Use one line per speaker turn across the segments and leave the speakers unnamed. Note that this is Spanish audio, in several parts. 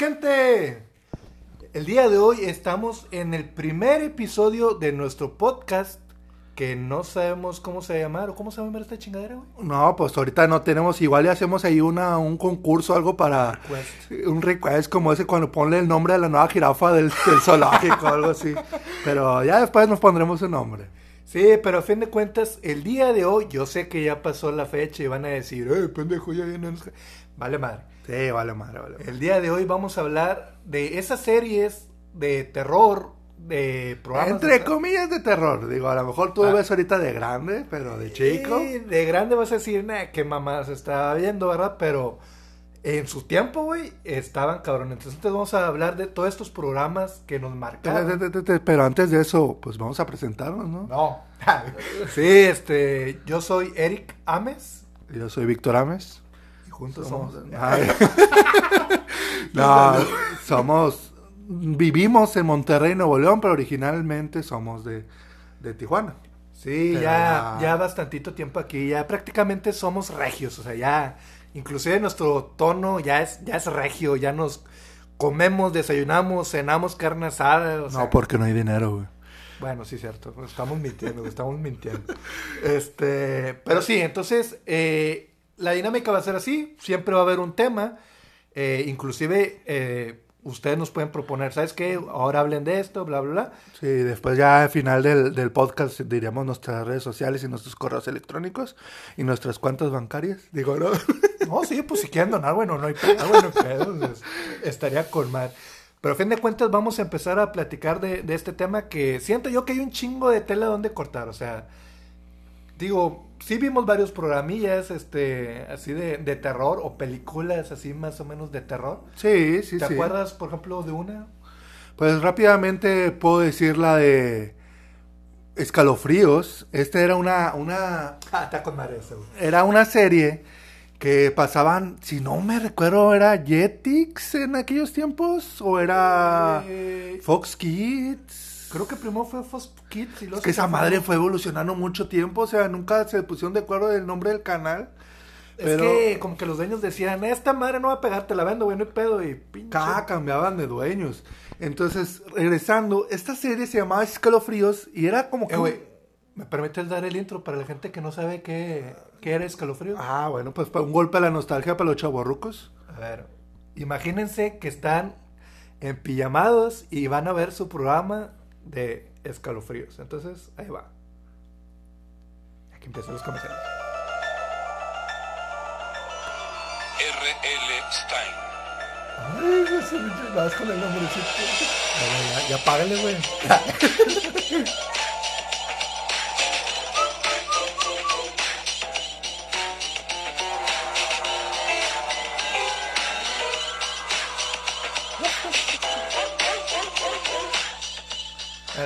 gente? El día de hoy estamos en el primer episodio de nuestro podcast que no sabemos cómo se va a llamar o cómo se va a llamar esta chingadera, güey.
No, pues ahorita no tenemos, igual le hacemos ahí una, un concurso, algo para
Request.
un request como ese cuando ponle el nombre de la nueva jirafa del, del zoológico, algo así. Pero ya después nos pondremos el nombre.
Sí, pero a fin de cuentas, el día de hoy, yo sé que ya pasó la fecha y van a decir, eh, pendejo, ya viene. Vale madre.
Sí, vale madre, vale.
El día de hoy vamos a hablar de esas series de terror, de programas.
Entre
de-
comillas de terror, digo, a lo mejor tú
Ah.
lo ves ahorita de grande, pero de chico.
Sí, de grande vas a decir, nah, qué mamá se estaba viendo, ¿verdad? Pero en su tiempo, güey, estaban cabrones. Entonces vamos a hablar de todos estos programas que nos marcaron.
Pero antes de eso, pues vamos a presentarnos, ¿no?
No. sí, este, yo soy Eric Ames
Yo soy Víctor Ames.
Juntos
Somos-
somos...
No, somos. Vivimos en Monterrey, Nuevo León, pero originalmente somos de, de Tijuana.
Sí,
Pero
ya,
ya-
bastantito tiempo aquí, ya prácticamente somos regios, o sea, ya, inclusive nuestro tono ya es, ya es regio, ya nos comemos, desayunamos, cenamos carne asada, o sea,
no, porque no hay dinero, güey.
bueno, sí, cierto, estamos mintiendo, estamos mintiendo. Este, pero sí, entonces, eh, la dinámica va a ser así, siempre va a haber un tema, eh, inclusive, eh, ustedes nos pueden proponer, ¿sabes qué? Ahora hablen de esto, bla, bla, bla.
Sí, después ya al final del, del podcast diríamos nuestras redes sociales y nuestros correos electrónicos y nuestras cuentas bancarias. Digo, ¿no?
No, sí, pues si quieren donar, bueno, no hay pedo, bueno, pedo, es- estaría con mal. Pero a fin de cuentas vamos a empezar a platicar de, de este tema que siento yo que hay un chingo de tela donde cortar, o sea, digo, sí vimos varios programillas, este, así de, de terror o películas así más o menos de terror.
Sí, sí,
¿Te
sí.
acuerdas, por ejemplo, de una?
Pues rápidamente puedo decir la de Escalofríos. Esta era una, una,
Ah, está con madre
era una serie que pasaban, si no me recuerdo, era Jetix en aquellos tiempos o era
Eh,
Fox Kids.
Creo que primero fue Fox Kids y luego
Es que esa madre fue evolucionando mucho tiempo, o sea, nunca se pusieron de acuerdo del nombre del canal.
Es
Pero
que como que los dueños decían, esta madre no va a pegar, te la vendo, güey, no hay pedo, y pinche...
cada cambiaban de dueños. Entonces, regresando, esta serie se llamaba Escalofríos y era como que...
Eh, güey, ¿me permites dar el intro para la gente que no sabe qué, qué era escalofrío?
Ah, bueno, pues un golpe a la nostalgia para los chavorrucos.
A ver, imagínense que están en pijamados y van a ver su programa de escalofríos. Entonces, ahí va. Aquí empiezan los comerciales.
R.L. Stein.
Ay, güey, se me vas con el nombrecito. Ya, ya, ya págale, güey.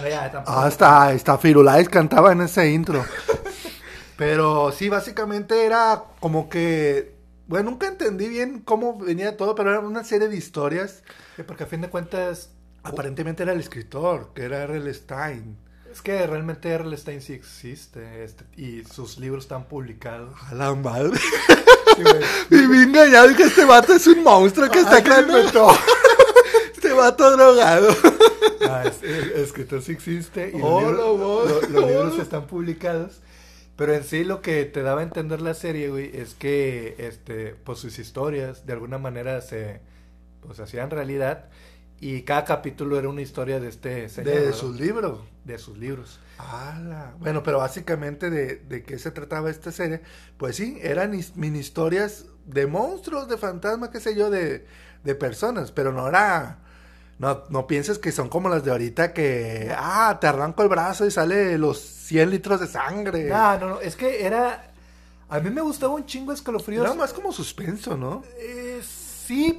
ya, tampoco.
Ah, hasta, hasta Firulais cantaba en ese intro. Pero sí, básicamente era como que... Bueno, nunca entendí bien cómo venía todo, pero era una serie de historias.
Sí, porque a fin de cuentas,
Aparentemente era el escritor, que era R.L. Stein.
es que realmente R.L. Stein sí existe este, y sus libros están publicados.
A la madre.
Sí.
Y me engañado que este vato es un monstruo que está
inventó.
Este vato drogado.
Ah, es- el, escritor sí existe y los,
Hola,
libros,
amor.
lo- los libros están publicados. Pero en sí lo que te daba a entender la serie, güey, es que este, pues sus historias de alguna manera se pues hacían realidad y cada capítulo era una historia de este señor,
De sus libros.
de sus libros.
Ala. Bueno, pero básicamente de, de qué se trataba esta serie, pues sí, eran his- mini historias de monstruos, de fantasmas, qué sé yo, de, de personas, pero no era, no, no pienses que son como las de ahorita que, ah, te arranco el brazo y sale los 100 litros de sangre.
No, no, no, es que era a mí me gustaba un chingo escalofríos.
Era más como suspenso, ¿no?
Eh, sí,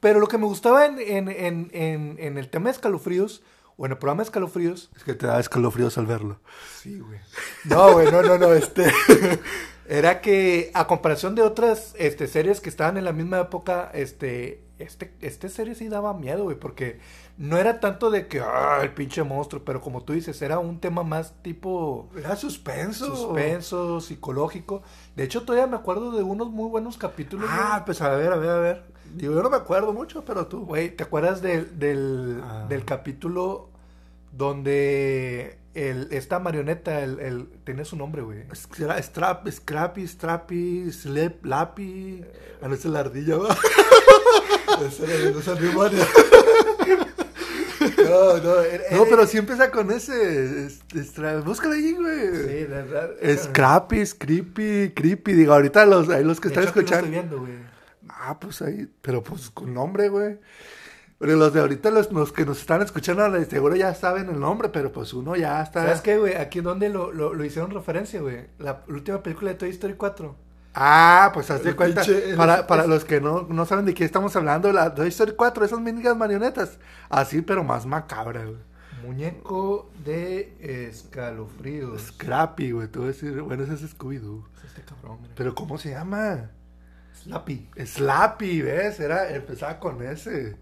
pero lo que me gustaba en, en, en, en, el tema de escalofríos, o en el programa de escalofríos,
Es que te da escalofríos al verlo.
sí, güey. No, güey, no, no, no, este. era que, a comparación de otras este, series que estaban en la misma época, este, este, este serie sí daba miedo, güey, porque no era tanto de que, ah, el pinche monstruo, pero como tú dices, era un tema más tipo
Era suspenso.
suspenso, psicológico. De hecho, todavía me acuerdo de unos muy buenos capítulos.
Ah,
güey.
pues a ver, a ver, a ver. Yo no me acuerdo mucho, pero tú.
Güey, ¿te acuerdas del, del,
Ah.
del capítulo donde el, esta marioneta, el, el, tiene su nombre, güey?
Scra- Strap, Scrappy, Strappy, Slep, Lappy. Ah, no, es la ardilla.
No, no, era-
No, pero sí empieza con ese. este, Stra- Búscalo ahí, güey.
Sí, de verdad.
Scrappy, Creepy, Creepy. Digo, ahorita los, los que
De
están
hecho,
escuchando.
estoy viendo, güey.
Ah, pues ahí, pero pues con nombre, güey. Pero los de ahorita, los, los que nos están escuchando, seguro ya saben el nombre, pero pues uno ya está.
¿Sabes qué, güey? Aquí donde lo, lo, lo hicieron referencia, güey. La última película de Toy Story 4.
Ah, pues haz de cuenta.
pinche- el-
para para
es-
los que no, no saben de qué estamos hablando, la Toy Story 4, esas mínicas marionetas. Así, pero más macabra, güey.
Muñeco de escalofríos.
Scrappy, güey. Te voy a decir, bueno, ese es Scooby-Doo.
Es este cabrón, mira.
Pero ¿cómo se llama?
Slappy.
Slappy, ¿ves? Era, empezaba con ese.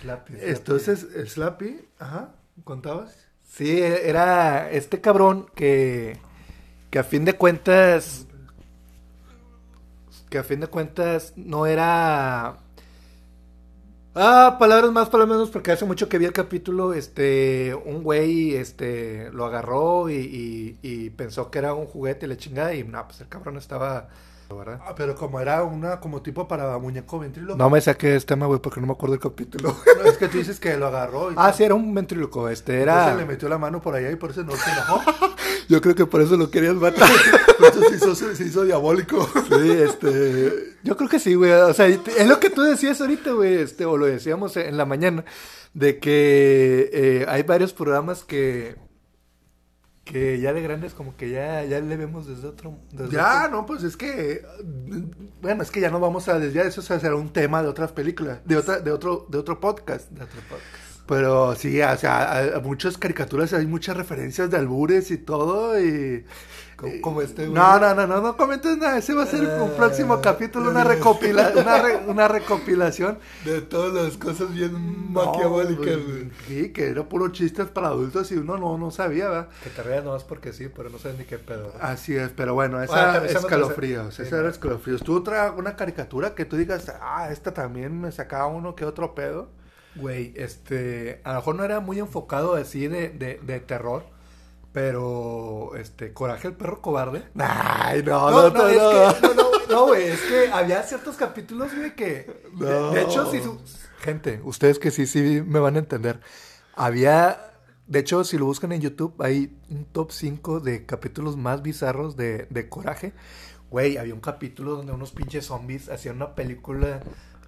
Slappy. Slappy.
Entonces, Slappy, ajá, ¿contabas?
Sí, era este cabrón que, que a fin de cuentas, que a fin de cuentas no era... Ah, palabras más, palabras menos, porque hace mucho que vi el capítulo, este, un güey, este, lo agarró y, pensó que era un juguete y le chingada y no, pues el cabrón estaba, ¿verdad?
Ah, pero como era una, como tipo para muñeco ventríloco.
No me saqué este tema, güey, porque no me acuerdo del capítulo.
No, es que tú dices que lo agarró y
ah, sí, era un ventríloco, este, era...
Entonces le metió la mano por allá y por eso no se enojó.
Yo creo que por eso lo querías matar.
Entonces se hizo, se hizo diabólico.
Sí, este. Yo creo que sí, güey. O sea, es lo que tú decías ahorita, güey. Este, o lo decíamos en la mañana. De que eh, hay varios programas que. Que ya de grandes, como que ya, ya le vemos desde otro. desde
Ya,
otro-
no, pues es que. Bueno, es que ya no vamos a desviar. Eso será un tema de otras películas. De, otra, de, otro, de otro podcast.
de otro podcast.
Pero sí, o sea, a, a muchas caricaturas hay muchas referencias de albures y todo. Y.
Como, como este, güey.
No, no, no, no, no comentes nada. Ese va a ser un próximo
Ah,
capítulo, una, recopila, una, re- una recopilación.
De todas las cosas bien
No,
maquiavélicas,
güey. Sí, que era puro chistes para adultos y uno no, no sabía, ¿verdad?
Que te rías nomás porque sí, pero no sabes ni qué pedo.
Así es, pero bueno,
Ah,
esa
me
escalofríos, esa era escalofríos. ¿Tú otra, una caricatura que tú digas, ah, esta también me sacaba uno que otro pedo?
Güey, este, a lo mejor no era muy enfocado así de, de, de terror, pero, este, Coraje el perro cobarde.
Ay, no,
No,
no,
no,
no,
es
no.
que, no, no, no, güey, es que había ciertos capítulos, güey, que,
No.
de hecho, si su- gente, ustedes que sí, sí me van a entender, había, de hecho, si lo buscan en YouTube, hay un top 5 de capítulos más bizarros de, de Coraje. Güey, había un capítulo donde unos pinches zombies hacían una película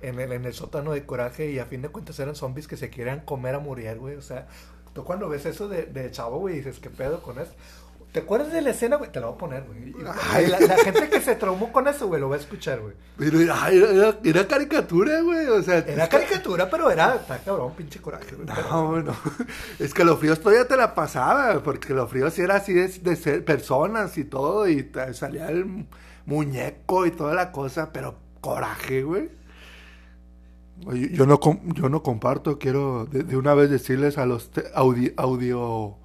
en el, en el sótano de Coraje y a fin de cuentas eran zombies que se querían comer a morir, güey, o sea, tú cuando ves eso de, de chavo, güey, dices, ¿qué pedo con eso? ¿Te acuerdas de la escena, güey? Te la voy a poner, güey.
Ay.
La, la gente que se traumó con eso, güey, lo va a escuchar, güey.
Pero era, era- era caricatura, güey, o sea.
Era caricatura, pero era, está cabrón, pinche coraje, güey.
No, bueno, es que los fríos todavía te la pasaba, porque los fríos era así de, de ser personas y todo, y salía el muñeco y toda la cosa, pero coraje, güey. Yo no, yo no comparto, quiero de, de una vez decirles a los audio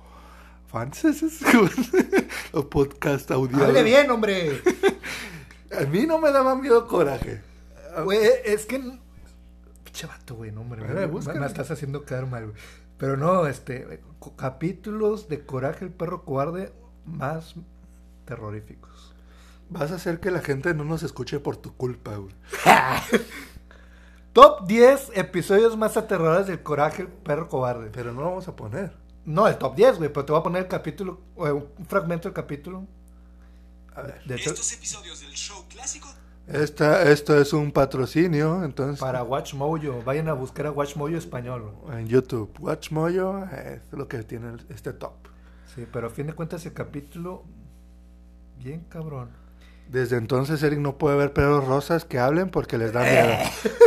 fans, los podcast audio.
Hable bien, hombre.
A mí no me daba miedo coraje.
Güey, es que. Pinche vato, güey, no, hombre.
Ver,
me, estás haciendo quedar mal, güey. Pero no, este. Capítulos de Coraje el perro cobarde más terroríficos.
Vas a hacer que la gente no nos escuche por tu culpa, güey.
Top 10 episodios más aterradores del Coraje perro cobarde.
Pero no lo vamos a poner.
No, el top 10, güey, pero te voy a poner el capítulo, o un fragmento del capítulo.
A ver.
De hecho,
Estos episodios del show clásico
Esta, esto es un patrocinio, entonces
para Watch Mojo, vayan a buscar a Watch Mojo español.
en YouTube, Watch Mojo es lo que tiene este top.
Sí, pero a fin de cuentas el capítulo, bien cabrón.
Desde entonces Eric no puede ver perros rosas que hablen porque les da miedo.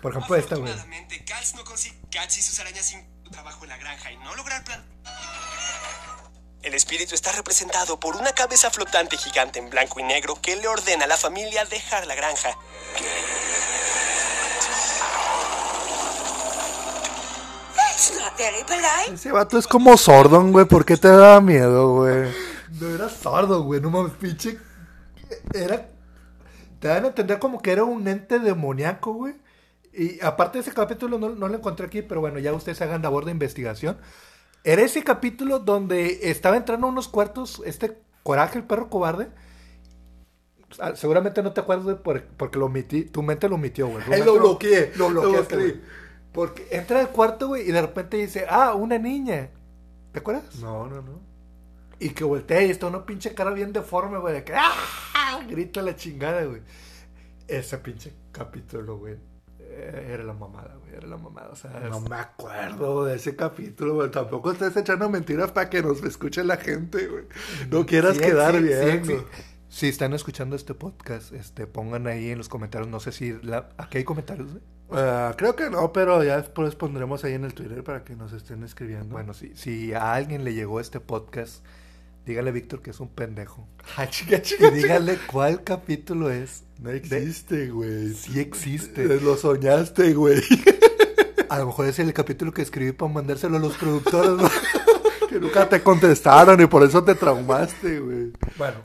Por ejemplo, esta, güey.
Afortunadamente, Katz no consigue Katz y sus arañas sin trabajo en la granja y no lograr plan. El espíritu está representado por una cabeza flotante gigante en blanco y negro que le ordena a la familia dejar la granja.
That's not very polite.
Ese vato es como Sordon, güey. ¿Por qué te da miedo, güey?
No era sordo, güey, no mames, pinche. Era. te dan a entender como que era un ente demoníaco, güey. Y aparte de ese capítulo, no, no lo encontré aquí, pero bueno, ya ustedes hagan labor de investigación. Era ese capítulo donde estaba entrando a unos cuartos este Coraje, el perro cobarde. Ah, Seguramente no te acuerdas por- porque lo omití, tu mente lo omitió, güey.
Ahí lo bloqueé.
Lo bloqueaste,
bloqueé.
güey. Porque entra al cuarto, güey, y de repente dice, ah, una niña. ¿Te acuerdas?
No, no, no.
Y que voltea y está una pinche cara bien deforme, güey, de que ¡ah! grita la chingada, güey. Ese pinche capítulo, güey. Eh, Era la mamada, güey. Era la mamada. O sea,
No
es-
me acuerdo de ese capítulo, güey. Tampoco estés echando mentiras para que nos escuche la gente, güey. No quieras
sí,
quedar
sí,
bien.
sí. Si están escuchando este podcast, este, pongan ahí en los comentarios, no sé si la, aquí hay comentarios.
Ah, creo que no, pero ya después pondremos ahí en el Twitter para que nos estén escribiendo.
Bueno, si, si a alguien le llegó este podcast, dígale a Víctor que es un pendejo.
Ah, chica,
Y
chica,
dígale cuál capítulo es.
No existe, güey.
Sí existe.
Lo soñaste, güey.
A lo mejor es el capítulo que escribí para mandárselo a los productores, ¿no?
que nunca te contestaron y por eso te traumaste, güey.
Bueno,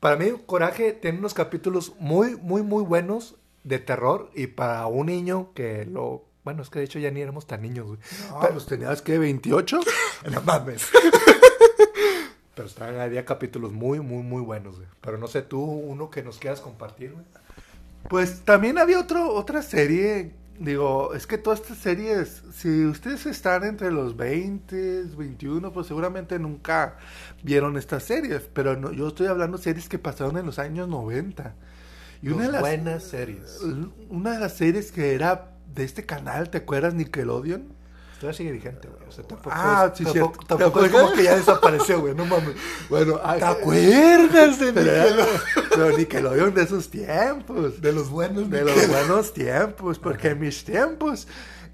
para mí Coraje tiene unos capítulos muy, muy, muy buenos de terror y para un niño que lo... Bueno, es que de hecho ya ni éramos tan niños, güey.
No, pues tenías que 28.
No mames. Pero estaban, había capítulos muy, muy, muy buenos, güey. Pero no sé, tú, uno que nos quieras compartir, güey.
Pues también había otro, otra serie. Digo, es que todas estas series, si ustedes están entre los 20, 21, pues seguramente nunca vieron estas series. Pero no, yo estoy hablando de series que pasaron en los años 90. Y una de las,
buenas series.
una de las series que era de este canal, ¿te acuerdas? Nickelodeon.
Todavía sigue vigente, güey. O sea, tampoco,
Ah,
es,
sí,
tampoco,
cierto.
tampoco
¿Te
es como que ya desapareció, güey. No mames.
Bueno, ah,
¿Te acuerdas de Nickelodeon?
pero Nickelodeon de esos tiempos.
De los buenos
De los buenos tiempos, porque en mis tiempos.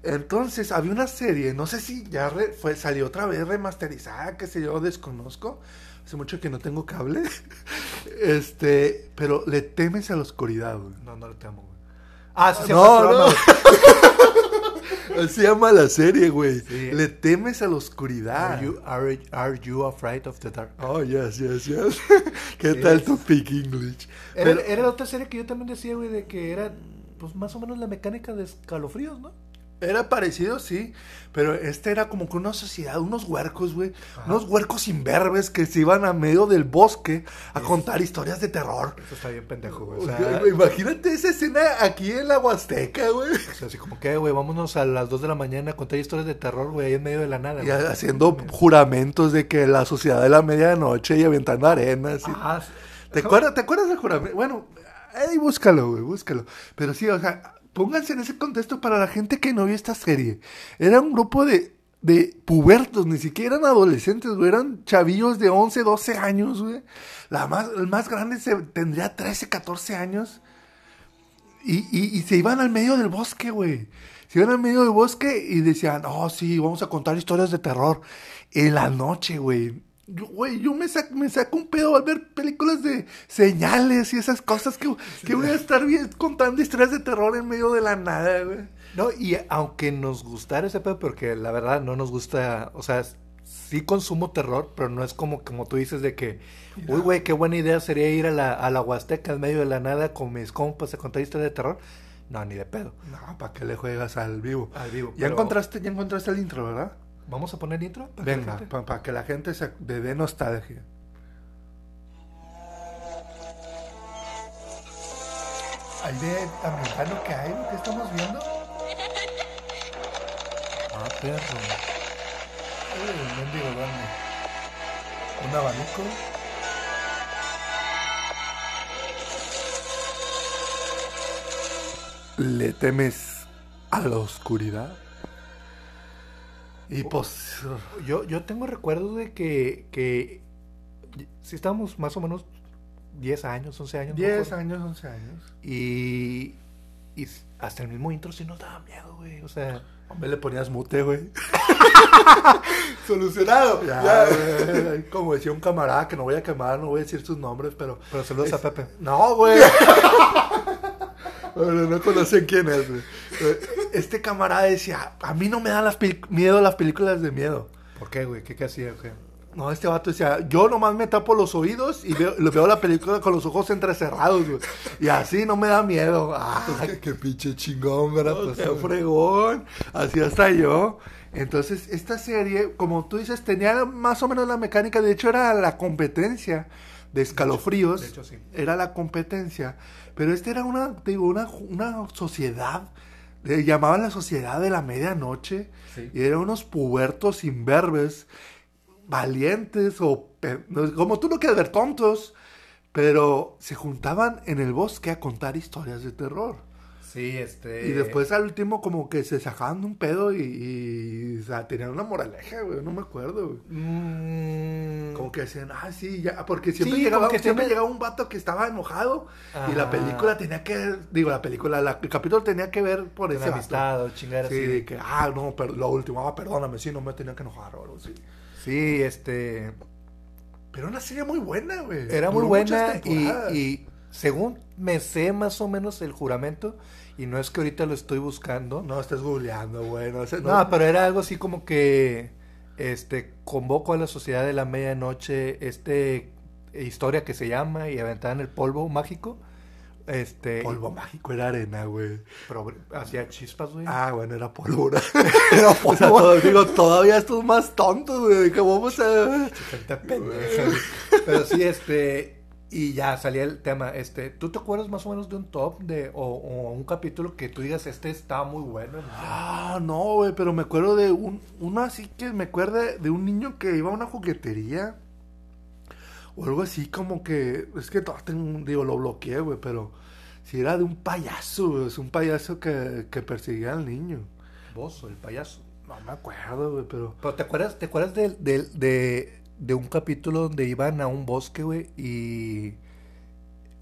Entonces, había una serie, no sé si ya re- fue, salió otra vez remasterizada, que sé yo, desconozco. Hace mucho que no tengo cable. Este, pero le temes a la oscuridad, güey.
No, no lo temo, güey. Ah, sí,
No, no. Así llama la serie, güey.
Sí.
Le temes a la oscuridad.
Are you, are, are you afraid of the dark?
Oh, yes, yes, yes. ¿Qué
Sí.
tal tu speak English?
Era,
Pero-
era la otra serie que yo también decía, güey, de que era, pues, más o menos la mecánica de escalofríos, ¿no?
Era parecido, sí, pero este era como que una sociedad, unos huercos, güey, unos huercos imberbes que se iban a medio del bosque a contar historias de terror.
Eso está bien pendejo, güey. O sea,
imagínate esa escena aquí en la Huasteca, güey.
o sea, así como que, güey, vámonos a las 2 de la mañana a contar historias de terror, güey, ahí en medio de la nada.
Y haciendo juramentos de que la sociedad de la medianoche y aventando arenas. y-
Ah,
¿Te acuerdas, ¿Te acuerdas del juramento? Bueno, ahí búscalo, güey, búscalo. Pero sí, o sea, pónganse en ese contexto para la gente que no vio esta serie. Era un grupo de, de pubertos, ni siquiera eran adolescentes, güey, eran chavillos de 11, 12 años, güey. La más, el más grande se, tendría 13, 14 años. Y, y, y se iban al medio del bosque, güey. Se iban al medio del bosque y decían, oh, sí, vamos a contar historias de terror. En la noche, güey. Yo, Güey, yo me, sac- me saco un pedo al ver películas de señales y esas cosas que, que voy a estar bien contando historias de terror en medio de la nada, güey.
No, y aunque nos gustara ese pedo, porque la verdad no nos gusta, o sea, sí consumo terror, pero no es como, como tú dices de que, uy, güey, qué buena idea sería ir a la, a la Huasteca en medio de la nada con mis compas a contar historias de terror. No, ni de pedo.
No, ¿para qué le juegas al vivo?
Al vivo,
Ya
pero-
encontraste, ya encontraste el intro, ¿verdad?
¿Vamos a poner intro? para que
Venga,
gente-
para que la gente se le dé nostalgia.
¿Hay de americano que hay? ¿Qué estamos viendo? Ah, perro. Uy, mendigo grande. Un abanico.
¿Le temes a la oscuridad? Y pues...
Yo, yo tengo recuerdos de que, que si estábamos más o menos 10 años, 11 años. no me
10
acuerdo.
años, 11 años.
Y, y hasta el mismo intro sí nos daba miedo, güey. O sea,
Hombre, le ponías mute, güey.
solucionado.
Ya. Como decía un camarada que no voy a quemar, no voy a decir sus nombres, pero...
Pero saludos
Es-
a Pepe.
No, güey. Bueno, no conocen quién es, güey. Este camarada decía, a mí no me dan las miedo las películas de miedo.
¿Por qué, güey? ¿Qué, qué hacía? güey?
No, este vato decía, yo nomás me tapo los oídos y veo, veo la película con los ojos entrecerrados, güey. Y así no me da miedo. Ah,
qué, qué pinche chingón, ¿verdad?
no,
Pues,
fregón. Así hasta yo. Entonces, esta serie, como tú dices, tenía más o menos la mecánica. De hecho, era la competencia de escalofríos.
de hecho, sí.
Era la competencia. Pero este era una, digo, una, una sociedad. Le llamaban la sociedad de la medianoche.
Sí.
Y eran unos pubertos imberbes, valientes o como tú no quieres ver tontos, pero se juntaban en el bosque a contar historias de terror.
Sí, este.
Y después al último como que se sacaban de un pedo y, y, o sea, tenían una moraleja, güey, no me acuerdo, güey.
Mm,
Como que decían, ah, sí, ya, porque siempre
Sí,
llegaba,
como que
siempre
siempre-
llegaba un vato que estaba enojado y la película tenía que, digo, la película, la- el capítulo tenía que ver por ese vato.
chingar
Sí,
así.
de que, ah, no, pero lo último, ah, perdóname, sí, no me tenía que enojar o algo así.
Sí, este.
Pero una serie muy buena, güey.
Era muy
Duró
buena y, y según me sé más o menos el juramento, y no es que ahorita lo estoy buscando.
No estés googleando, güey. No,
No, pero era algo así como que este convoco a la sociedad de la medianoche, este historia que se llama y aventaban el polvo mágico. Este
Polvo mágico era arena, güey.
pero hacía chispas, güey.
Ah, bueno, era pólvora.
era
o sea, todo- digo, todavía estos más tontos, güey. Que vamos a...
Pero sí, este. Y ya salía el tema. Este, ¿tú te acuerdas más o menos de un top de o, o un capítulo que tú digas este estaba muy bueno?
Ah, no, güey, pero me acuerdo de un, uno así que me acuerdo de un niño que iba a una juguetería. O algo así como que, es que tengo, digo, lo bloqueé, güey, pero si era de un payaso, güey, es un payaso que, que perseguía al niño.
Vos o el payaso.
No me acuerdo, güey, pero...
Pero ¿te acuerdas, te acuerdas de, de, de, de un capítulo donde iban a un bosque, güey? Y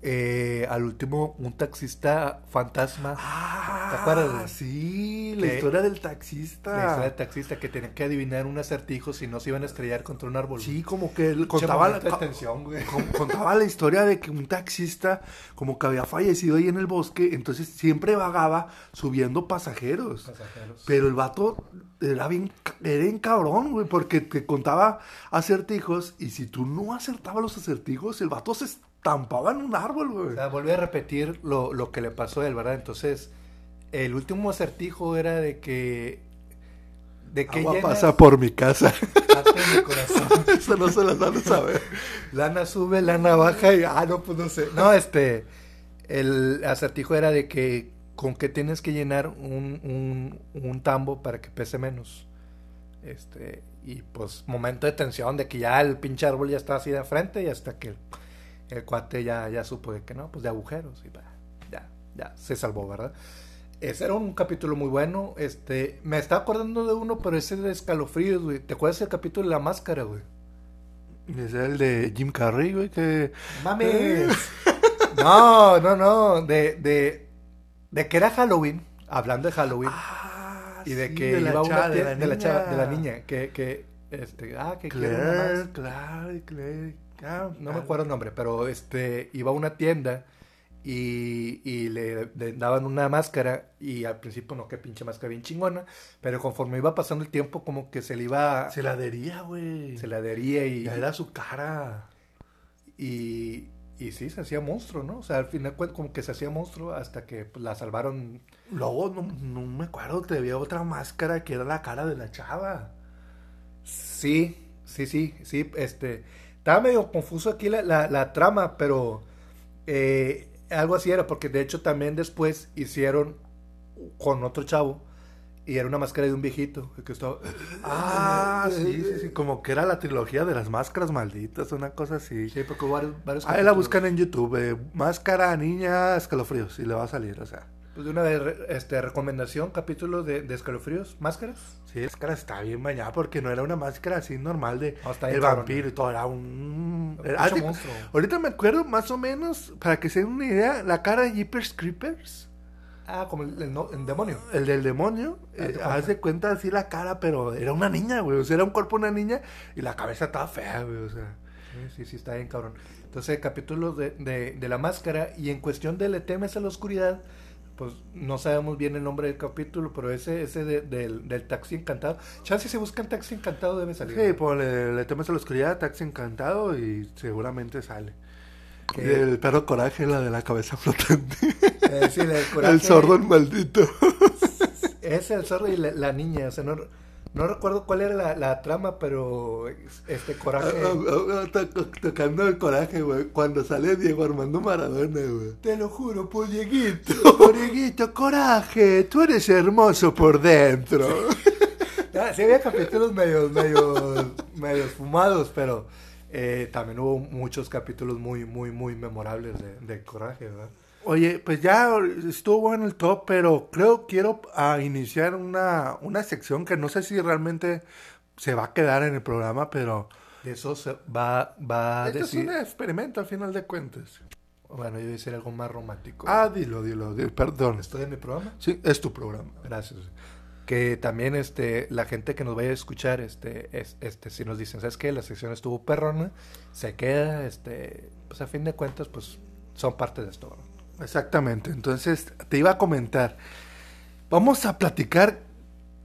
eh, al último un taxista fantasma.
Ah,
¿Te acuerdas?
Sí, la
Que-
historia del
La
taxista.
historia del taxista que tenía que adivinar un acertijo si no se iban a estrellar contra un árbol.
Sí, como que él contaba la,
tensión, güey.
con- contaba la historia de que un taxista como que había fallecido ahí en el bosque, entonces siempre vagaba subiendo pasajeros.
Pasajeros.
Pero el vato era bien, era bien cabrón, güey, porque te contaba acertijos y si tú no acertabas los acertijos, el vato se estampaba en un árbol, güey.
O sea, volví a repetir lo, lo que le pasó a él, ¿verdad? Entonces, el último acertijo era de que... De que
Agua
llenas
pasa por mi casa.
mi corazón.
Eso no se las van a saber.
Lana sube, lana baja y... Ah, no, pues no sé. No, este... El acertijo era de que con qué tienes que llenar un, un, un tambo para que pese menos. Este... Y pues momento de tensión de que ya el pinche árbol ya está así de frente y hasta que el, el cuate ya, ya supo de que no, pues de agujeros y ya, ya se salvó, ¿verdad? Ese era un capítulo muy bueno. Este, me estaba acordando de uno, pero ese es de escalofríos, güey. ¿Te acuerdas del capítulo de la máscara, güey?
Ese es el de Jim Carrey, güey, que...
Mames. No, no, no. De, de, de que era Halloween. Hablando de Halloween.
Ah,
y de
sí,
que iba a una
chava,
de la chava, de la niña. Que, que, este, ah, que
Claire. Claire, Claire. Ah,
No me
ah.
acuerdo el nombre, pero este, iba a una tienda y, y le, le daban una máscara y al principio no, qué pinche máscara bien chingona, pero conforme iba pasando el tiempo como que se le iba,
Se la adhería, güey.
se le adhería y,
Ya era su cara.
y, y sí, se hacía monstruo, ¿no? O sea, al final como que se hacía monstruo hasta que pues, la salvaron.
Luego, no, no me acuerdo, te había otra máscara que era la cara de la chava.
Sí, sí, sí, sí, este, estaba medio confuso aquí la, la, la trama, pero eh, algo así era, porque de hecho también después hicieron con otro chavo y era una máscara de un viejito que estaba...
Ah, sí, sí, sí. Como que era la trilogía de las máscaras malditas, una cosa así.
Sí, porque hubo varios, varios
Ahí la buscan en YouTube, eh, máscara, niña, escalofríos, y le va a salir, o sea.
Pues de una vez, re- este, recomendación, capítulo de, de escalofríos, máscaras.
Sí, la máscara está bien bañada porque no era una máscara así normal de
está
el vampiro y todo, era un... Era- ah, ahorita me acuerdo más o menos, para que se den una idea, la cara de Jeepers Creepers,
Ah, como el, el el demonio.
el del demonio,
Ah,
eh, de cuenta así la cara, pero era una niña, güey, o sea, era un cuerpo de una niña y la cabeza estaba fea, güey, o sea.
Sí, sí, está bien cabrón. Entonces, capítulos de, de, de la máscara y en cuestión de Le temes a la oscuridad, pues no sabemos bien el nombre del capítulo, pero ese, ese de- del, del taxi encantado. Chance si buscan taxi encantado debe salir.
Sí, pues le, le temes a la oscuridad, taxi encantado y seguramente sale. Y el perro coraje, la de la cabeza flotante.
Eh, sí, el, coraje-
el sordo maldito.
Es el zorro y la, la niña, o sea, no, no recuerdo cuál era la, la trama, pero este coraje...
Ah, To- to- Tocando el coraje, güey. Cuando sale Diego Armando Maradona, güey.
Te lo juro, por Dieguito.
Boriguito, coraje, tú eres hermoso por dentro.
Ah, sí había capítulos medios, medios, medios fumados, pero eh, también hubo muchos capítulos muy, muy, muy memorables de, de coraje, ¿verdad?
Oye, pues ya estuvo en el top, pero creo quiero ah, iniciar una, una sección que no sé si realmente se va a quedar en el programa, pero
De eso se va, va a
esto es un experimento al final de cuentas.
Bueno, yo voy a decir algo más romántico.
Ah, dilo, dilo, di- perdón.
¿estoy en mi programa?
Sí, es tu programa.
Gracias. Que también este la gente que nos vaya a escuchar, este, es, este, si nos dicen, ¿sabes qué? La sección estuvo perrona, se queda, este, pues a fin de cuentas, pues son parte de esto. ¿no?
Exactamente. Entonces, te iba a comentar. Vamos a platicar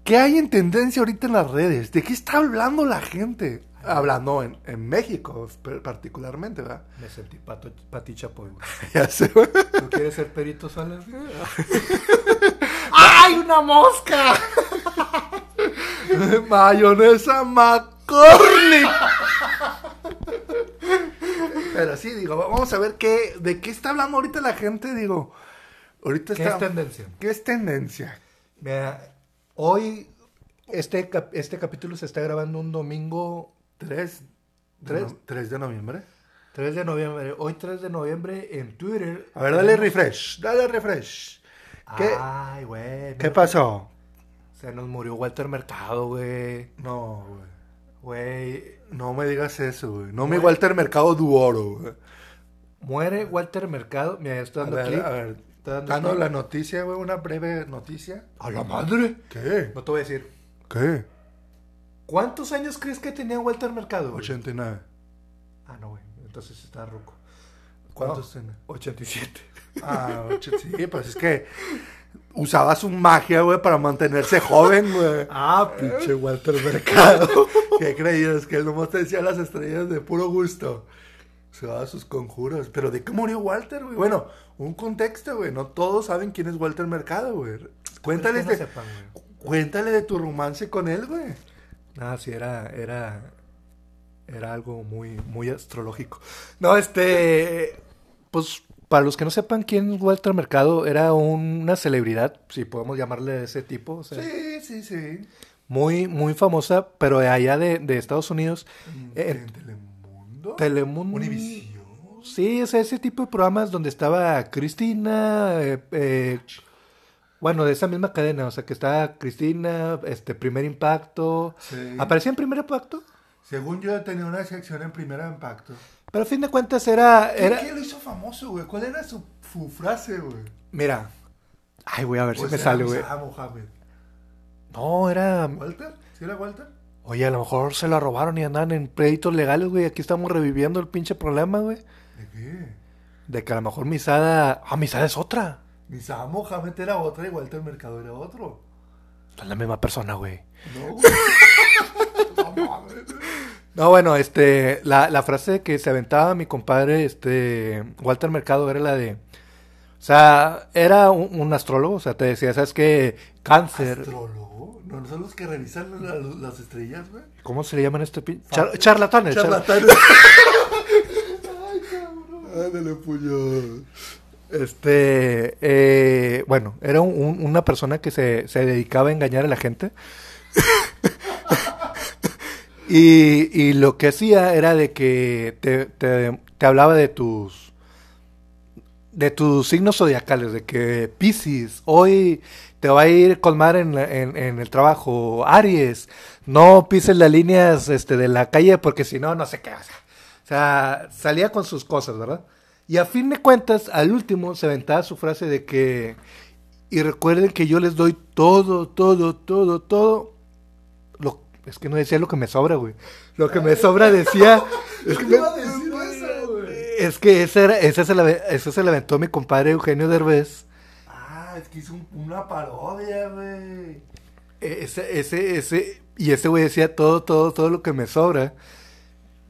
qué hay en tendencia ahorita en las redes. ¿De qué está hablando la gente? Hablando en, en México, particularmente, ¿verdad?
Me sentí pato, Pati Chapoy. güey.
Ya sé. güey.
¿Tú quieres ser perito Salas? ¡Ay, una mosca!
Mayonesa McCormick. Pero sí, digo, vamos a ver qué, de qué está hablando ahorita la gente, digo. Ahorita
¿Qué
está.
es tendencia?
¿Qué es tendencia?
Mira, hoy este, cap- este capítulo se está grabando un domingo
3,
Tres.
3 de noviembre.
3 de noviembre. Hoy 3 de noviembre en Twitter.
A ver, dale refresh, dale refresh. ¿Qué,
Ay, güey.
¿qué pasó?
Se nos murió Walter Mercado, güey.
No, güey.
Güey.
No me digas eso, güey. No me Walter Mercado Duoro, güey.
Muere Walter Mercado. Mira, estoy
A
dando
ver,
clic.
a ver.
Estoy dando
Dando la noticia, güey, una breve noticia.
¡A la madre!
¿Qué?
No te voy a decir.
¿Qué?
¿Cuántos años crees que tenía Walter Mercado? güey?
89.
Ah, no, güey. Entonces está ruco.
¿Cuántos
No,
tiene?
87.
Ah, ocho, sí, pues es que usaba su magia, güey, para mantenerse joven, güey.
Ah, pinche Walter Mercado.
¿Qué creías? Que él nomás te decía las estrellas de puro gusto. Usaba sus conjuros. ¿Pero de qué murió Walter, güey? Bueno, un contexto, güey. No todos saben quién es Walter Mercado, güey. Cuéntale,
Es que no
de,
sepan, güey.
cuéntale de tu romance con él, güey.
Ah, sí, era, era, era algo muy, muy astrológico. No, este, pues, para los que no sepan quién es Walter Mercado, era una celebridad, si podemos llamarle de ese tipo, o sea,
Sí, sí, sí.
Muy, muy famosa, pero de allá de, de Estados Unidos. Eh,
¿En Telemundo?
Telemundo.
Univisión.
Sí, es ese tipo de programas donde estaba Cristina, eh, eh, bueno, de esa misma cadena, o sea, que estaba Cristina, este, Primer Impacto.
Sí.
¿Aparecía en Primer Impacto?
Según yo tenía una sección en Primera Impacto.
Pero a fin de cuentas era...
¿Qué,
era...
qué lo hizo famoso, güey? ¿Cuál era su, su frase, güey?
Mira. Ay, voy a ver si
Pues
me sale, güey. No, era...
¿Walter? ¿Sí era Walter?
Oye, a lo mejor se la robaron y andan en créditos legales, güey. Aquí estamos reviviendo el pinche problema, güey.
¿De qué?
De que a lo mejor Misada... Ah, Misada es otra.
Misa Mohamed era otra y Walter Mercado era otro.
Es la misma persona, güey.
No, güey. No.
No, bueno, este... La, la frase que se aventaba mi compadre, este... Walter Mercado era la de... O sea, era un, un astrólogo, o sea, te decía, ¿sabes qué? Cáncer.
¿Astrólogo? ¿No son los que revisan la- las estrellas, güey?
¿Cómo se le llaman a este pinche? Char- charlatanes. char-
Charlatanes. Ay, cabrón. Ándale, puño.
Este, eh, bueno, era un- un- una persona que se, se dedicaba a engañar a la gente. y, y lo que hacía era de que te, te- te hablaba de tus de tus signos zodiacales, de que Piscis, hoy te va a ir con mar en, la- en, en el trabajo, Aries, no pises las líneas este, de la calle porque si no, no sé qué. O sea, salía con sus cosas, ¿verdad? Y a fin de cuentas, al último se aventaba su frase de que, y recuerden que yo les doy todo, todo, todo, todo. Lo, es que no decía lo que me sobra, güey. Lo que me sobra decía... es que
¿Qué
me-
iba a decir eso, güey?
es que ese, era, ese, se la, ese se le aventó mi compadre Eugenio Derbez.
Ah, es que hizo un- una parodia, güey.
E- Ese, ese, ese, y ese güey decía todo, todo, todo lo que me sobra.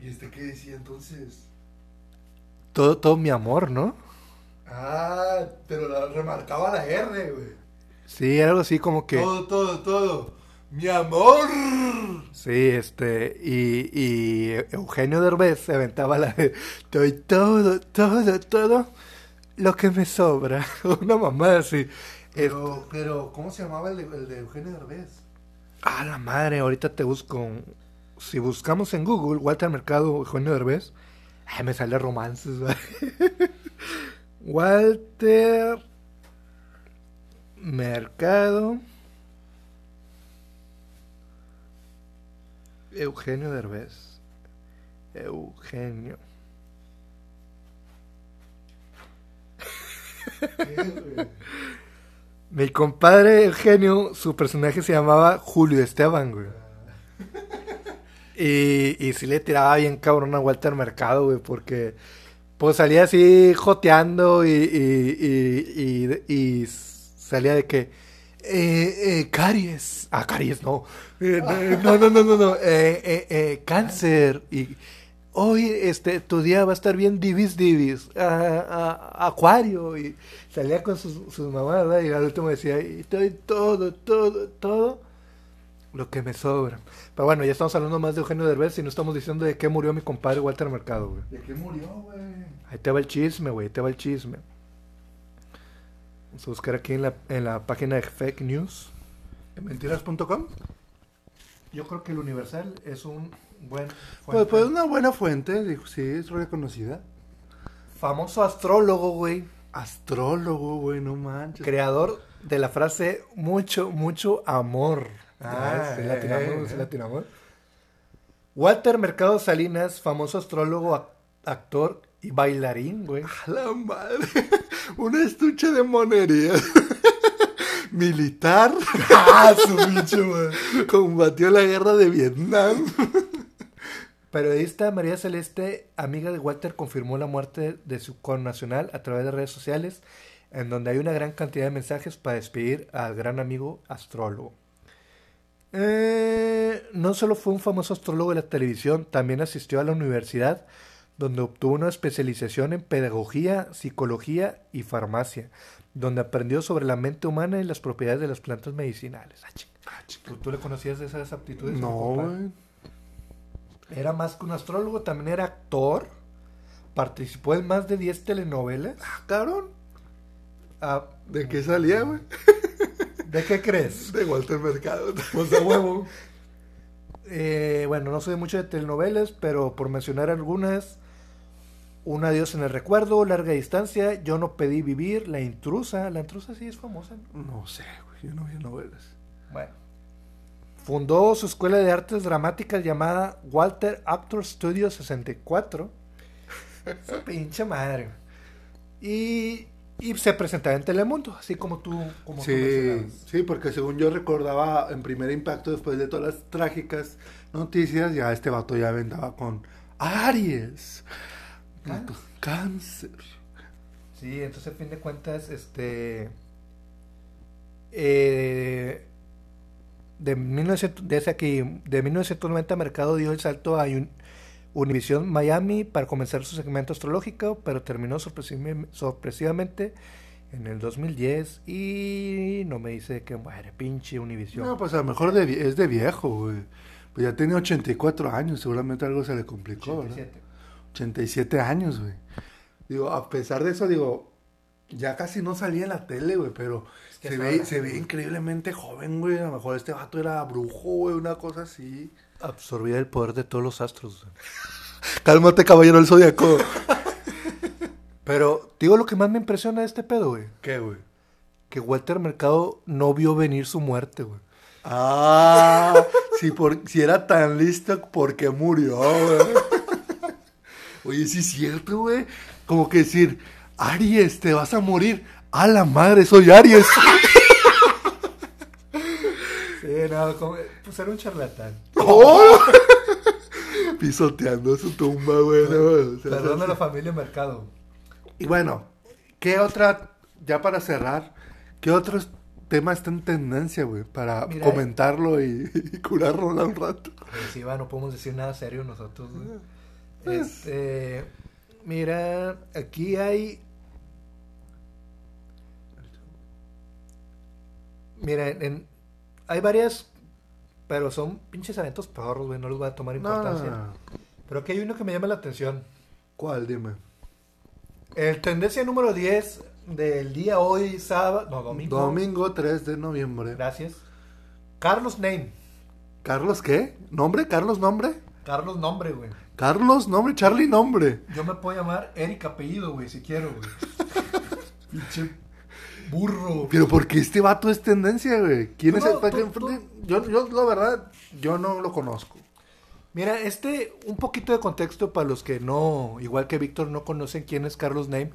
¿Y este qué decía entonces?
Todo, todo mi amor, ¿no?
Ah, pero la, remarcaba la R, güey.
Sí, era algo así como que...
Todo, todo, todo. Mi amor.
Sí, este, y, y Eugenio Derbez se aventaba la de doy todo, todo, todo lo que me sobra. Una mamada así.
Pero, pero, ¿cómo se llamaba el de, el de Eugenio Derbez?
Ah, la madre, ahorita te busco. Si buscamos en Google Walter Mercado, Eugenio Derbez, ay, me sale romances. Walter Mercado. Eugenio Derbez. Eugenio. Mi compadre Eugenio, su personaje se llamaba Julio Esteban, güey. Y, y sí le tiraba bien cabrón a Walter Mercado, güey, porque pues salía así joteando y, y, y, salía de que, eh, eh, caries, ah, caries, no, Eh, no, no, no, no, no, eh, eh, eh, cáncer, y hoy este, tu día va a estar bien divis divis, ah, ah, acuario, y salía con sus, sus mamás, ¿verdad? y al último decía, y te doy todo, todo, todo lo que me sobra. Pero bueno, ya estamos hablando más de Eugenio Derbez y no estamos diciendo de qué murió mi compadre Walter Mercado, güey.
¿De qué murió, güey?
Ahí te va el chisme, güey, ahí te va el chisme. Vamos a buscar aquí en la, en la página de Fake News.
¿En mentiras.com?
Yo creo que el Universal es un buen...
Pues, pues una buena fuente, dijo, sí, es reconocida.
Famoso astrólogo, güey.
Astrólogo, güey, no manches.
Creador de la frase mucho, mucho amor.
Ah,
sí,
eh,
latinamor,
eh, eh.
Walter Mercado Salinas, famoso astrólogo, ac- actor y bailarín, güey.
A la madre. Una estuche de monería. Militar.
¡Ah, su bicho, güey!
Combatió la guerra de Vietnam.
Periodista María Celeste, amiga de Walter, confirmó la muerte de su connacional a través de redes sociales, en donde hay una gran cantidad de mensajes para despedir al gran amigo astrólogo. Eh, no solo fue un famoso astrólogo de la televisión, también asistió a la universidad, donde obtuvo una especialización en pedagogía, psicología y farmacia, donde aprendió sobre la mente humana y las propiedades de las plantas medicinales. Ah, ching. ¿Tú, tú le conocías de esas aptitudes?
No, güey.
Era más que un astrólogo, también era actor. Participó en más de 10 telenovelas.
Ah, cabrón.
Ah,
¿De qué salía, güey?
¿De qué crees?
De Walter Mercado.
Pues de huevo. Eh, bueno, no soy mucho de telenovelas, pero por mencionar algunas, Un adiós en el recuerdo, Larga distancia, Yo no pedí vivir, La intrusa. La intrusa sí es famosa. ¿no?
No sé, güey. Yo no vi novelas.
Bueno. Fundó su escuela de artes dramáticas llamada Walter Actor Studio 64. Su pinche madre. Y, y se presentaba en Telemundo, así como tú, como
Sí, sí, porque según yo recordaba en primer impacto, después de todas las trágicas noticias, ya este vato ya vendaba con Aries.
Ah.
Cáncer.
Sí, entonces a fin de cuentas, este... eh, de, 1900, de, ese aquí, de 1990 Mercado dio el salto a Un- Univision Miami para comenzar su segmento astrológico, pero terminó sorpresiv- sorpresivamente en el 2010 y no me dice que muere, pinche Univision.
No, pues a lo mejor de es de viejo, güey. Pues ya tiene 84 años, seguramente algo se le complicó, ¿verdad?
87.
87 años, güey. Digo, a pesar de eso, digo, ya casi no salía en la tele, güey, pero se, ve, se ve increíblemente joven, güey. A lo mejor este vato era brujo, güey, una cosa así.
Absorbía el poder de todos los astros.
Cálmate, caballero del zodiaco.
Pero, digo, lo que más me impresiona de este pedo, güey.
¿Qué, güey?
Que Walter Mercado no vio venir su muerte, güey.
Ah, si, por, si era tan listo, ¿por qué murió, güey? Oye, sí es cierto, güey. Como que decir, Aries, te vas a morir. A la madre, soy Aries.
Sí, no, como, pues era un charlatán.
¡Oh! Pisoteando su tumba, güey. ¿no? O sea,
Perdón a
sí.
la familia Mercado.
Y bueno, ¿qué otra, ya para cerrar, ¿Qué otros temas están en tendencia, güey? Para
Mira,
comentarlo y, y curarlo un rato.
Pues sí, va, no podemos decir nada serio nosotros, güey.
Pues-
Este, mira, aquí hay... Mira, en, hay varias, pero son pinches eventos perros, güey, no les voy a tomar importancia.
no.
Pero aquí hay uno que me llama la atención.
¿Cuál? Dime.
El tendencia número 10 del día hoy, sábado, no, domingo.
Domingo 3 de noviembre.
Gracias. Carlos Name.
¿Carlos qué? ¿Nombre? ¿Carlos nombre?
Carlos nombre, güey.
Carlos nombre, Charlie nombre.
Yo me puedo llamar Eric apellido, güey, si quiero, güey. Burro.
Pero ¿por qué este vato es tendencia, güey? ¿Quién es el Yo, yo, la verdad, yo no lo conozco.
Mira, este, un poquito de contexto para los que no, igual que Víctor, no conocen quién es Carlos Name.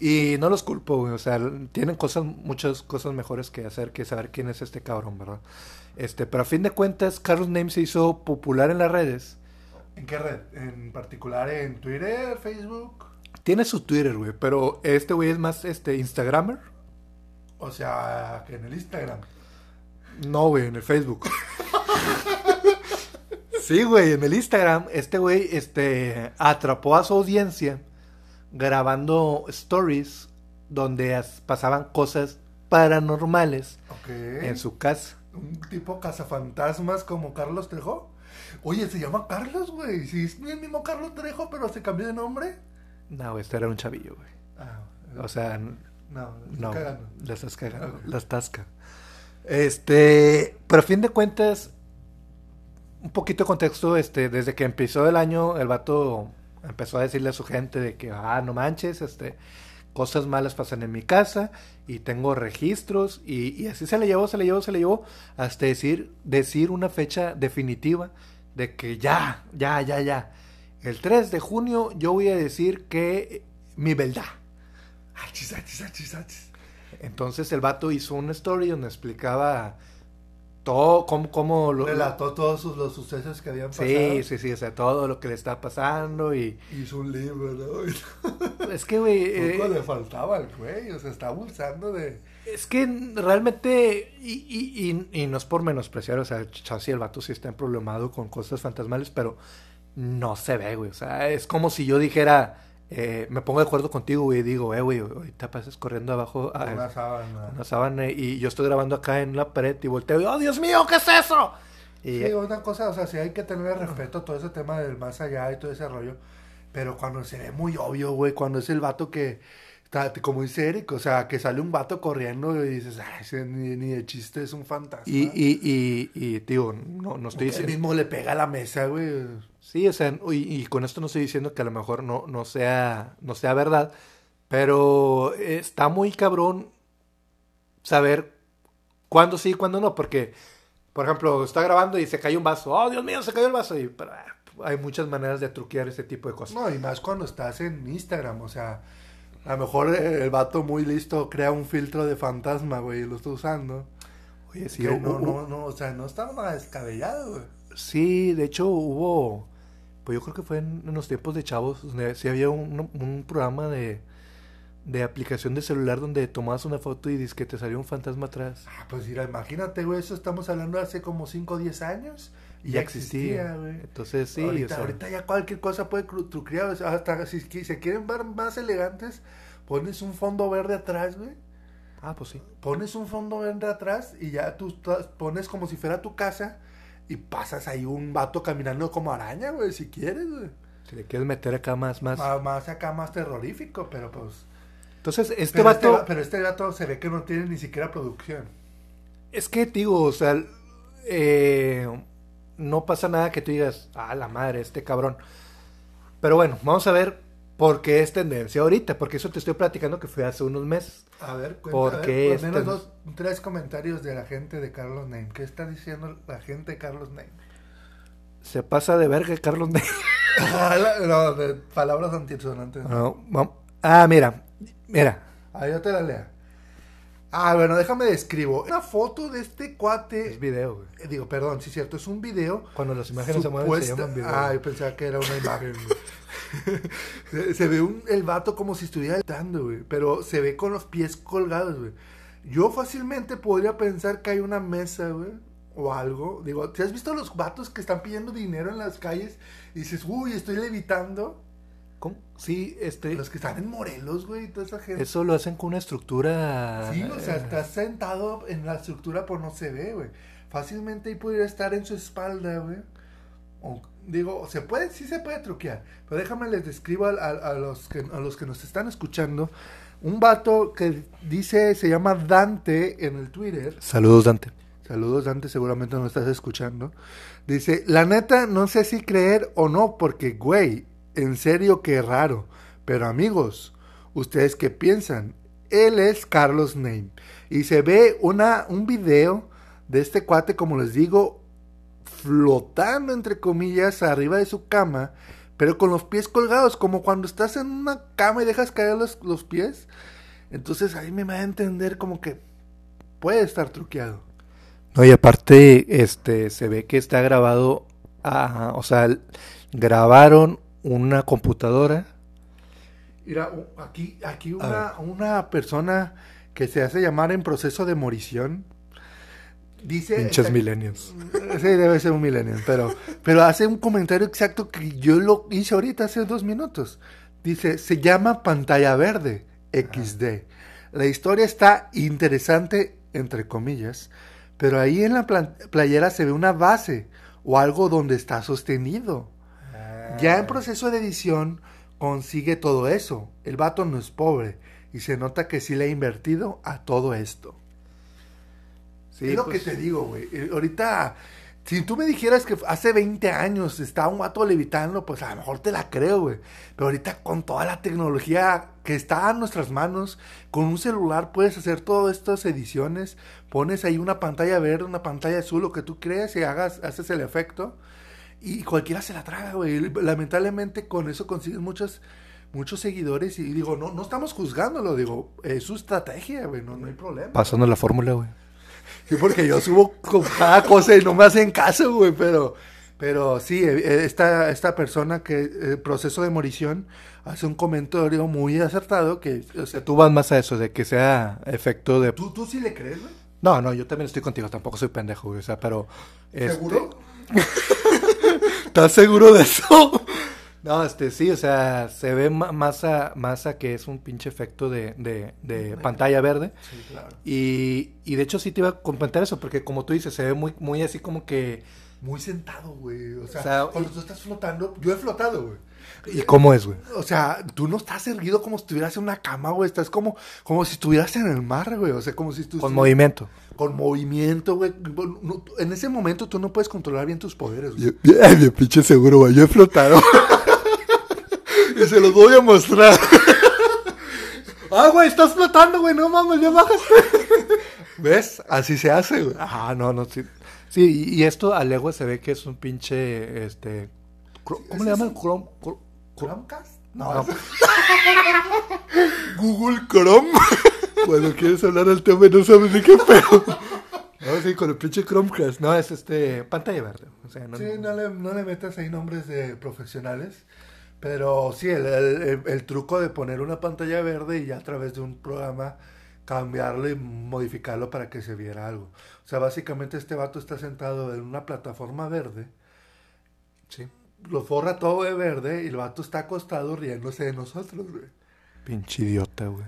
Y no los culpo, güey. O sea, tienen cosas, muchas cosas mejores que hacer que saber quién es este cabrón, ¿verdad? Este, pero a fin de cuentas, Carlos Name se hizo popular en las redes.
¿En qué red? ¿En particular en Twitter, Facebook?
Tiene su Twitter, güey, pero este güey es más este Instagramer.
O sea, que en el Instagram.
No, güey, en el Facebook. sí, güey, en el Instagram, este güey este, atrapó a su audiencia grabando stories donde as- pasaban cosas paranormales
Ok.
en su casa.
Un tipo cazafantasmas como Carlos Trejo. Oye, se llama Carlos, güey. Sí, es el mismo Carlos Trejo, pero se cambió de nombre.
No, este era un chavillo, güey.
Ah,
O sea,
no,
no,
cagando.
la estás cagando,
Ok.
la estás ca- Este, pero a fin de cuentas, un poquito de contexto, este, desde que empezó el año, el vato empezó a decirle a su gente de que, ah, no manches, este, cosas malas pasan en mi casa y tengo registros y, y así se le llevó, se le llevó, se le llevó hasta decir, decir una fecha definitiva de que ya, ya, ya, ya. El 3 de junio yo voy a decir que mi verdad.
Achis, achis, achis, achis.
Entonces el vato hizo una story donde explicaba todo, cómo, cómo lo...
Relató todos sus- los sucesos que habían pasado.
Sí, sí, sí, o sea, todo lo que le está pasando y...
Hizo un libro, ¿no?
Es que, güey, eh,
le faltaba al güey, o sea, está abusando de...
es que realmente, y, y, y, y no es por menospreciar, o sea, Chassi, el vato sí está problemado con cosas fantasmales, pero no se ve, güey, o sea, es como si yo dijera, eh, me pongo de acuerdo contigo, güey, y digo, eh, güey, ahorita pasas corriendo abajo a
Una sábana.
una sábana y yo estoy grabando acá en la pared y volteo y, oh, Dios mío, ¿qué es eso? Y,
Sí, una cosa, o sea, sí hay que tener respeto a todo ese tema del más allá y todo ese rollo. Pero cuando se ve muy obvio, güey, cuando es el vato que, como dice Eric, o sea, que sale un vato corriendo y dices, ay, ese ni, ni de chiste es un fantasma.
y, y, y, y, digo, no, no estoy
Él
diciendo...
mismo le pega a la mesa, güey.
Sí, o sea, y, y con esto no estoy diciendo que a lo mejor no, no, sea, no sea verdad, pero está muy cabrón saber cuándo sí y cuándo no, porque, por ejemplo, está grabando y se cayó un vaso, oh, Dios mío, se cayó el vaso, y pero, ah, hay muchas maneras de truquear ese tipo de cosas.
No, y más cuando estás en Instagram, o sea, a lo mejor el vato muy listo crea un filtro de fantasma, güey, y lo está usando.
Oye, sí,
Que
hu-
no, no, no, o sea, no está nada descabellado, güey.
Sí, de hecho hubo, pues yo creo que fue en, en los tiempos de chavos, donde sí había un, un programa de, de aplicación de celular donde tomabas una foto y dices que te salió un fantasma atrás.
Ah, pues mira, imagínate, güey, eso estamos hablando de hace como 5 o 10 años.
Y ya existía.
güey.
Entonces sí,
ahorita,
o sea,
ahorita ya cualquier cosa puede truquear. hasta si, se quieren ver más elegantes, pones un fondo verde atrás, güey.
ah, pues sí.
Pones un fondo verde atrás y ya tú pones como si fuera tu casa y pasas ahí un vato caminando como araña, güey, si quieres, güey.
Si le quieres meter acá más, más.
Más, más acá, más terrorífico, pero pues...
Entonces, este
pero,
vato,
este, va- pero este vato se ve que no tiene ni siquiera producción.
es que, digo, o sea, eh, no pasa nada que tú digas, ah, la madre, este cabrón. Pero bueno, vamos a ver por qué es tendencia ahorita, porque eso te estoy platicando que fue hace unos meses.
A ver, cuenta,
¿Por
a ver,
qué
por menos dos, tres comentarios de la gente de Carlos Name. ¿Qué está diciendo la gente de Carlos Name?
Se pasa de verga, Carlos. Ney.
no, de palabras antisonantes.
No, vam- ah, mira, mira.
Ah, yo te la lea. Ah, bueno, déjame describo. Una foto de este cuate.
Es video, güey.
eh, digo, perdón, sí cierto, es un video.
Cuando las imágenes se mueven se llaman video.
Ah, yo pensaba que era una imagen. güey. se, se ve un, el vato como si estuviera gritando, güey. Pero se ve con los pies colgados, güey. Yo fácilmente podría pensar que hay una mesa, güey, o algo. Digo, ¿te has visto los vatos que están pidiendo dinero en las calles? Y dices, uy, estoy levitando.
Sí, este.
Los que están en Morelos, güey, y toda esa gente.
Eso lo hacen con una estructura.
Sí, o sea,
eh,
estás sentado en la estructura, pero no se ve, güey. Fácilmente ahí podría estar en su espalda, güey. O, digo, se puede, sí se puede truquear. Pero déjame les describo a, a- a los que, a los que nos están escuchando. Un vato que dice, se llama Dante en el Twitter.
Saludos, Dante.
Saludos, Dante, seguramente no estás escuchando. Dice, la neta, no sé si creer o no, porque, güey, en serio que raro. Pero amigos, ¿ustedes qué piensan? Él es Carlos Name. Y se ve una, un video de este cuate, como les digo, flotando, entre comillas, arriba de su cama, pero con los pies colgados, como cuando estás en una cama y dejas caer los, los pies. Entonces ahí me va a entender como que puede estar truqueado.
No, y aparte, este, se ve que está grabado, ah, o sea, grabaron una computadora.
Mira, aquí, aquí una, una persona que se hace llamar en proceso de morición. Dice.
Pinches millennials.
Sí, debe ser un millennial, pero, pero hace un comentario exacto que yo lo hice ahorita hace dos minutos. Dice, se llama pantalla verde XD. La historia está interesante, entre comillas, pero ahí en la playera se ve una base o algo donde está sostenido. Ya en proceso de edición consigue todo eso. El vato no es pobre y se nota que sí le ha invertido a todo esto.
Sí,
es lo
pues,
que te digo, güey. Eh, Ahorita, si tú me dijeras que hace 20 años estaba un vato levitando, pues a lo mejor te la creo, güey. Pero ahorita con toda la tecnología que está a nuestras manos, con un celular puedes hacer todas estas ediciones. Pones ahí una pantalla verde, una pantalla azul, lo que tú creas y hagas, haces el efecto. Y cualquiera se la traga, güey. Lamentablemente con eso consigues muchos, muchos seguidores. Y digo, no, no estamos juzgándolo, digo, es su estrategia, güey, no, no hay problema.
Pasando la fórmula, güey.
Sí, porque yo subo con cada cosa y no me hacen caso, güey, pero, pero sí, eh, esta, esta persona que, eh, proceso de morición, hace un comentario muy acertado que, o sea,
Tú vas más a eso, de que sea efecto de...
¿tú, tú sí le crees, güey?
No, no, yo también estoy contigo, tampoco soy pendejo, güey, o sea, pero... este,
¿Seguro?
¿Estás seguro de eso? No, este, sí, o sea, se ve ma- más a, más a que es un pinche efecto de, de, de pantalla verde.
Sí, claro.
Y, y de hecho sí te iba a comentar eso, porque como tú dices, se ve muy, muy así como que...
Muy sentado, güey. O sea,
O sea,
cuando tú estás flotando, yo he flotado, güey.
¿Y cómo es, güey?
O sea, tú no estás erguido como si estuvieras en una cama, güey. Estás como, como si estuvieras en el mar, güey. O sea, como si tú
Con movimiento.
Con movimiento, güey. No- en ese momento tú no puedes controlar bien tus poderes, güey.
Ay, bien pinche seguro, güey, yo he flotado.
Y se los voy a mostrar. ah, güey, estás flotando, güey. No mames, ya bajaste. ¿Ves? Así se hace, güey.
Ajá, no, no, sí. Sí, y, y esto a legua se ve que es un pinche, este... ¿Cómo le llaman? Chrome,
¿Chromecast?
No.
Google Chrome.
Cuando quieres hablar del tema y no sabes de qué pedo. No, sí, con el pinche Chromecast. No, es este, pantalla verde. O sea, no,
Sí, no le, no le metas ahí nombres de profesionales. Pero sí, el- el truco de poner una pantalla verde y ya a través de un programa cambiarlo y modificarlo para que se viera algo. O sea, básicamente este vato está sentado en una plataforma verde.
Sí.
Lo forra todo de verde y el vato está acostado riéndose de nosotros, güey.
Pinche idiota, güey.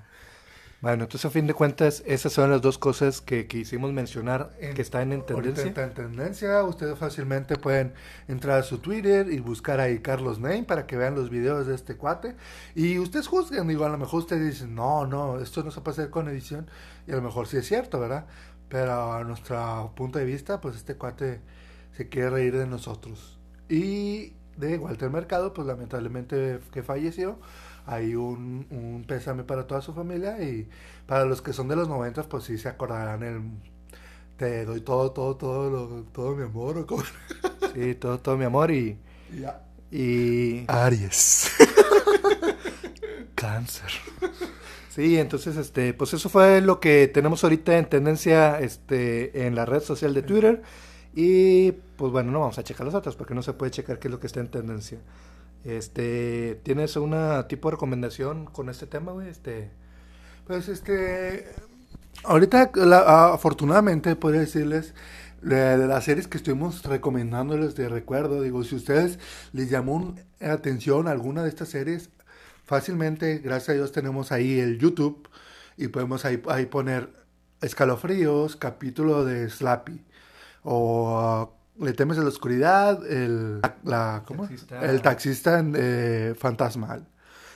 Bueno, entonces a fin de cuentas, esas son las dos cosas que quisimos mencionar
En-
que están en tendencia.
está en tendencia. Ustedes fácilmente pueden entrar a su Twitter y buscar ahí Carlos Name para que vean los videos de este cuate. Y ustedes juzguen, digo, a lo mejor ustedes dicen, no, no, esto no se puede hacer con edición. Y a lo mejor sí es cierto, ¿verdad? Pero a nuestro punto de vista, pues este cuate se quiere reír de nosotros. Y de Walter Mercado, pues lamentablemente que falleció. Hay un, un pésame para toda su familia y para los que son de los 90, pues sí se acordarán el te doy todo, todo, todo, lo- todo mi amor. ¿o cómo?
Sí, todo, todo mi amor y...
Y ya.
y...
Aries.
Cáncer. Sí, entonces, este, pues eso fue lo que tenemos ahorita en tendencia, este, en la red social de Twitter. Y, pues bueno, no vamos a checar las otras porque no se puede checar qué es lo que está en tendencia. Este, ¿tienes una tipo de recomendación con este tema, güey? Este,
Pues este, ahorita, afortunadamente, podría decirles de, las series que estuvimos recomendándoles de recuerdo. Digo, si ustedes les llamó atención alguna de estas series, fácilmente, gracias a Dios, tenemos ahí el YouTube y podemos ahí, ahí poner escalofríos, capítulo de Slappy o uh, Le temes a la oscuridad, el, la, ¿cómo?
Taxista.
el taxista eh, fantasmal.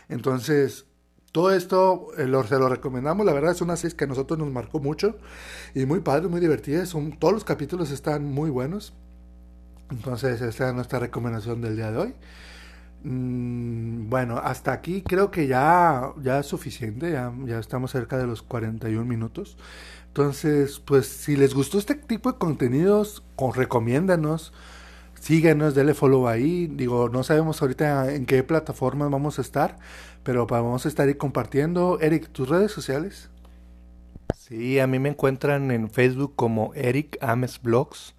Entonces, todo esto eh, lo- se lo recomendamos. La verdad es una serie que a nosotros nos marcó mucho y muy padre, muy divertida. Son, todos los capítulos están muy buenos. Entonces, esta es nuestra recomendación del día de hoy. Mm, bueno, hasta aquí creo que ya, ya es suficiente. Ya, ya estamos cerca de los 41 minutos. Entonces, pues si les gustó este tipo de contenidos, con, recomiéndanos. Síguenos, denle follow ahí. Digo, no sabemos ahorita en qué plataformas vamos a estar, pero vamos a estar ahí compartiendo. Eric, tus redes sociales.
Sí, a mí me encuentran en Facebook como Eric Ames Blogs.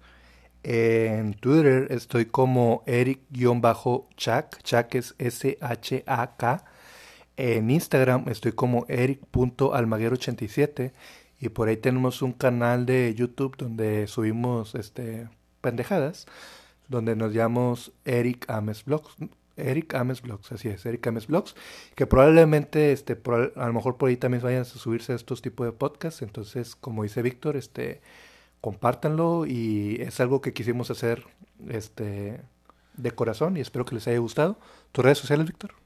En Twitter estoy como Eric-Chak. Chak es S-H-A-K. En Instagram estoy como Eric.almaguero87. Y por ahí tenemos un canal de YouTube donde subimos este pendejadas. Donde nos llamamos Eric Ames Blogs. Eric Ames Blogs, así es, Eric Ames Blogs, que probablemente, este, a lo mejor por ahí también vayan a subirse estos tipos de podcasts, entonces, como dice Víctor, este, compártanlo y es algo que quisimos hacer, este, de corazón y espero que les haya gustado. ¿Tus redes sociales, Víctor?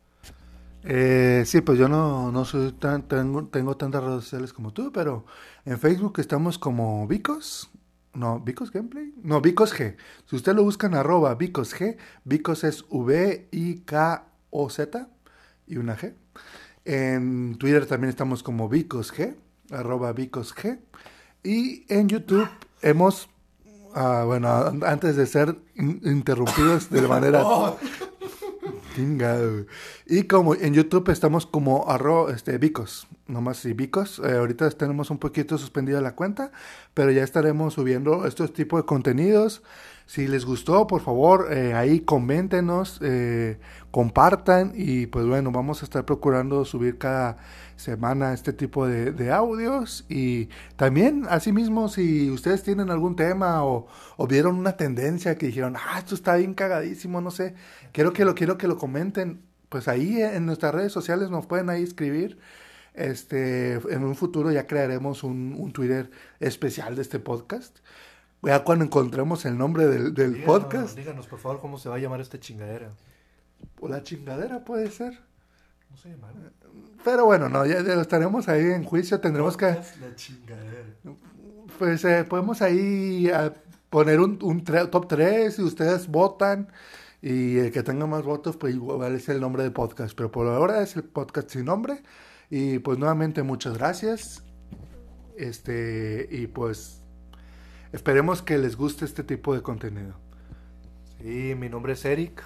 Eh, sí, pues yo no, no soy tan, tengo, tengo tantas redes sociales como tú, pero en Facebook estamos como Vicos. No, Vicos Gameplay. No, Vicos G. Si usted lo busca en arroba Vicos G, Vicos es V-I-K-O-Z y una G. En Twitter también estamos como Vicos G, arroba Vicos G. Y en YouTube hemos, ah, bueno, an- antes de ser in- interrumpidos de manera Chingado. Y como en YouTube estamos como arro, este, Vicos, nomás y Vicos. Eh, ahorita tenemos un poquito suspendida la cuenta, pero ya estaremos subiendo estos tipos de contenidos. Si les gustó, por favor, eh, ahí coméntenos, eh, compartan y pues bueno, vamos a estar procurando subir cada semana este tipo de, de audios y también asimismo si ustedes tienen algún tema o, o vieron una tendencia que dijeron, ah, esto está bien cagadísimo, no sé, quiero que lo quiero que lo comenten, pues ahí en nuestras redes sociales nos pueden ahí escribir. Este, en un futuro ya crearemos un, un Twitter especial de este podcast. Ya cuando encontremos el nombre del, del podcast,
Díganos, por favor, cómo se va a llamar esta chingadera.
o la chingadera puede ser.
No se llamará.
Pero bueno, no, ya, ya estaremos ahí en juicio, tendremos que...
La chingadera.
Pues eh, podemos ahí ah, poner un, un top 3 y ustedes votan y el que tenga más votos pues igual es el nombre del podcast. Pero por ahora es el podcast sin nombre y pues nuevamente muchas gracias. Este y pues esperemos que les guste este tipo de contenido.
Sí, mi nombre es Eric.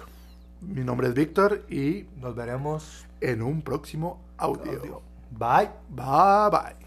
Mi nombre es Víctor y
Nos veremos.
en un próximo audio.
Bye.
Bye bye.